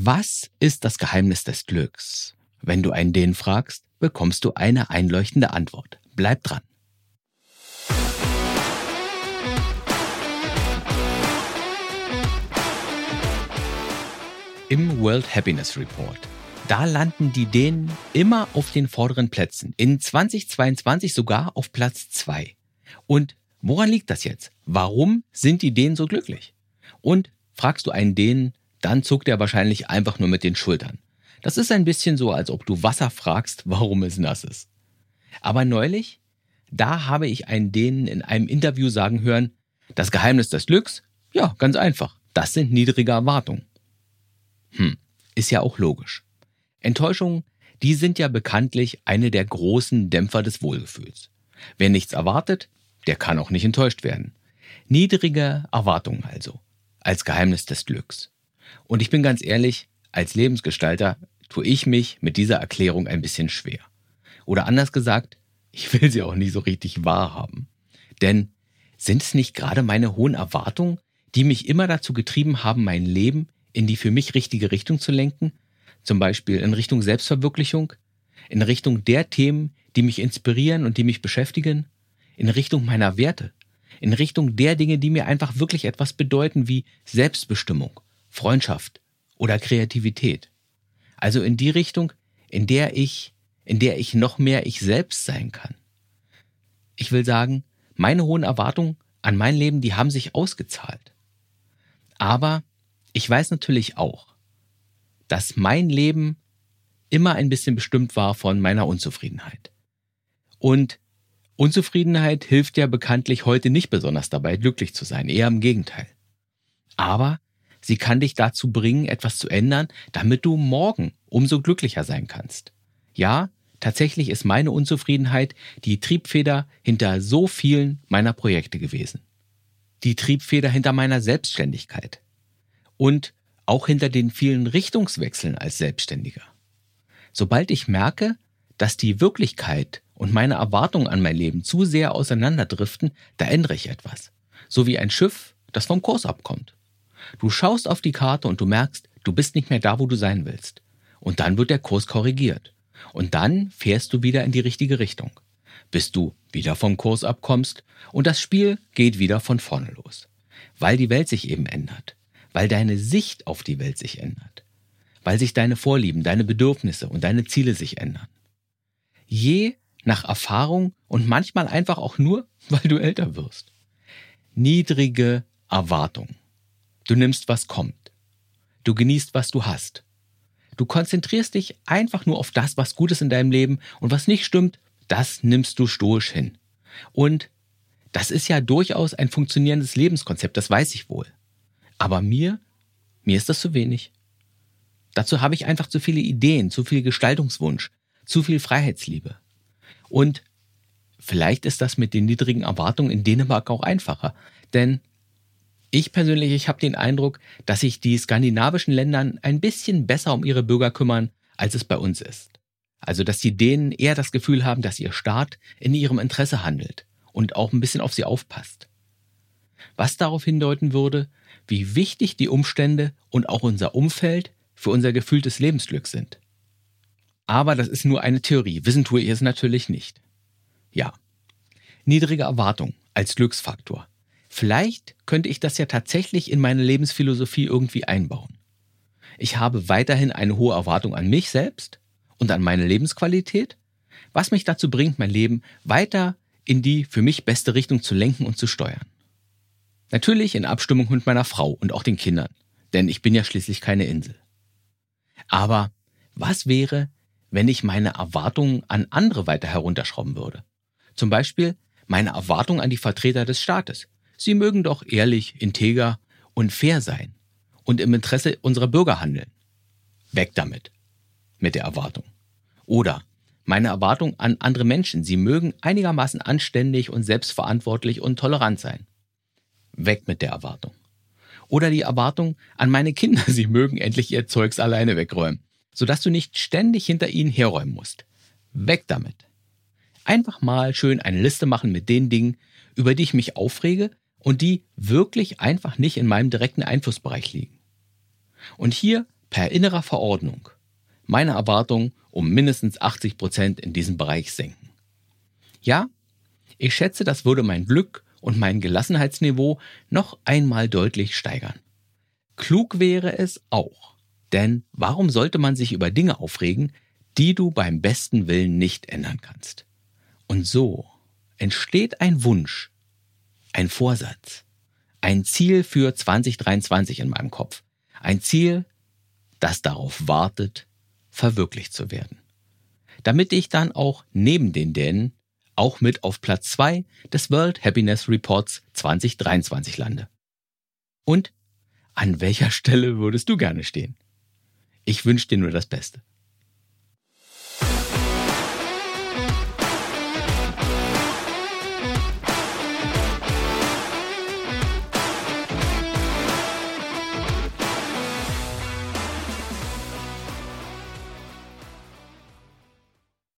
Was ist das Geheimnis des Glücks? Wenn du einen den fragst, bekommst du eine einleuchtende Antwort. Bleib dran. Im World Happiness Report. Da landen die Dänen immer auf den vorderen Plätzen. In 2022 sogar auf Platz zwei. Und woran liegt das jetzt? Warum sind die Dänen so glücklich? Und fragst du einen Dänen, dann zuckt er wahrscheinlich einfach nur mit den Schultern. Das ist ein bisschen so, als ob du Wasser fragst, warum es nass ist. Aber neulich, da habe ich einen Dänen in einem Interview sagen hören, das Geheimnis des Glücks? Ja, ganz einfach. Das sind niedrige Erwartungen. Hm, ist ja auch logisch. Enttäuschungen, die sind ja bekanntlich eine der großen Dämpfer des Wohlgefühls. Wer nichts erwartet, der kann auch nicht enttäuscht werden. Niedrige Erwartungen also, als Geheimnis des Glücks. Und ich bin ganz ehrlich, als Lebensgestalter tue ich mich mit dieser Erklärung ein bisschen schwer. Oder anders gesagt, ich will sie auch nicht so richtig wahrhaben. Denn sind es nicht gerade meine hohen Erwartungen, die mich immer dazu getrieben haben, mein Leben in die für mich richtige Richtung zu lenken? Zum Beispiel in Richtung Selbstverwirklichung? In Richtung der Themen, die mich inspirieren und die mich beschäftigen? In Richtung meiner Werte? In Richtung der Dinge, die mir einfach wirklich etwas bedeuten, wie Selbstbestimmung, Freundschaft oder Kreativität? Also in die Richtung, in der ich, in der ich noch mehr ich selbst sein kann. Ich will sagen, meine hohen Erwartungen an mein Leben, die haben sich ausgezahlt. Aber ich weiß natürlich auch, dass mein Leben immer ein bisschen bestimmt war von meiner Unzufriedenheit. Und Unzufriedenheit hilft ja bekanntlich heute nicht besonders dabei, glücklich zu sein, eher im Gegenteil. Aber sie kann dich dazu bringen, etwas zu ändern, damit du morgen umso glücklicher sein kannst. Ja, tatsächlich ist meine Unzufriedenheit die Triebfeder hinter so vielen meiner Projekte gewesen. Die Triebfeder hinter meiner Selbstständigkeit und auch hinter den vielen Richtungswechseln als Selbstständiger. Sobald ich merke, dass die Wirklichkeit und meine Erwartungen an mein Leben zu sehr auseinanderdriften, da ändere ich etwas. So wie ein Schiff, das vom Kurs abkommt. Du schaust auf die Karte und du merkst, du bist nicht mehr da, wo du sein willst. Und dann wird der Kurs korrigiert. Und dann fährst du wieder in die richtige Richtung. Bis du wieder vom Kurs abkommst und das Spiel geht wieder von vorne los. Weil die Welt sich eben ändert weil deine Sicht auf die Welt sich ändert, weil sich deine Vorlieben, deine Bedürfnisse und deine Ziele sich ändern. Je nach Erfahrung und manchmal einfach auch nur, weil du älter wirst. Niedrige Erwartung. Du nimmst, was kommt. Du genießt, was du hast. Du konzentrierst dich einfach nur auf das, was gut ist in deinem Leben und was nicht stimmt, das nimmst du stoisch hin. Und das ist ja durchaus ein funktionierendes Lebenskonzept, das weiß ich wohl. Aber mir, mir ist das zu wenig. Dazu habe ich einfach zu viele Ideen, zu viel Gestaltungswunsch, zu viel Freiheitsliebe. Und vielleicht ist das mit den niedrigen Erwartungen in Dänemark auch einfacher. Denn ich persönlich, ich habe den Eindruck, dass sich die skandinavischen Länder ein bisschen besser um ihre Bürger kümmern, als es bei uns ist. Also, dass die Dänen eher das Gefühl haben, dass ihr Staat in ihrem Interesse handelt und auch ein bisschen auf sie aufpasst. Was darauf hindeuten würde, wie wichtig die Umstände und auch unser Umfeld für unser gefühltes Lebensglück sind. Aber das ist nur eine Theorie. Wissen tue ich es natürlich nicht. Ja. Niedrige Erwartung als Glücksfaktor. Vielleicht könnte ich das ja tatsächlich in meine Lebensphilosophie irgendwie einbauen. Ich habe weiterhin eine hohe Erwartung an mich selbst und an meine Lebensqualität, was mich dazu bringt, mein Leben weiter in die für mich beste Richtung zu lenken und zu steuern. Natürlich in Abstimmung mit meiner Frau und auch den Kindern, denn ich bin ja schließlich keine Insel. Aber was wäre, wenn ich meine Erwartungen an andere weiter herunterschrauben würde? Zum Beispiel meine Erwartungen an die Vertreter des Staates. Sie mögen doch ehrlich, integer und fair sein und im Interesse unserer Bürger handeln. Weg damit. Mit der Erwartung. Oder meine Erwartung an andere Menschen. Sie mögen einigermaßen anständig und selbstverantwortlich und tolerant sein. Weg mit der Erwartung. Oder die Erwartung an meine Kinder, sie mögen endlich ihr Zeugs alleine wegräumen, sodass du nicht ständig hinter ihnen herräumen musst. Weg damit. Einfach mal schön eine Liste machen mit den Dingen, über die ich mich aufrege und die wirklich einfach nicht in meinem direkten Einflussbereich liegen. Und hier per innerer Verordnung meine Erwartung um mindestens 80 Prozent in diesem Bereich senken. Ja, ich schätze, das würde mein Glück und mein Gelassenheitsniveau noch einmal deutlich steigern. Klug wäre es auch, denn warum sollte man sich über Dinge aufregen, die du beim besten Willen nicht ändern kannst? Und so entsteht ein Wunsch, ein Vorsatz, ein Ziel für 2023 in meinem Kopf. Ein Ziel, das darauf wartet, verwirklicht zu werden. Damit ich dann auch neben den Dänen auch mit auf Platz 2 des World Happiness Reports 2023 lande. Und an welcher Stelle würdest du gerne stehen? Ich wünsche dir nur das Beste.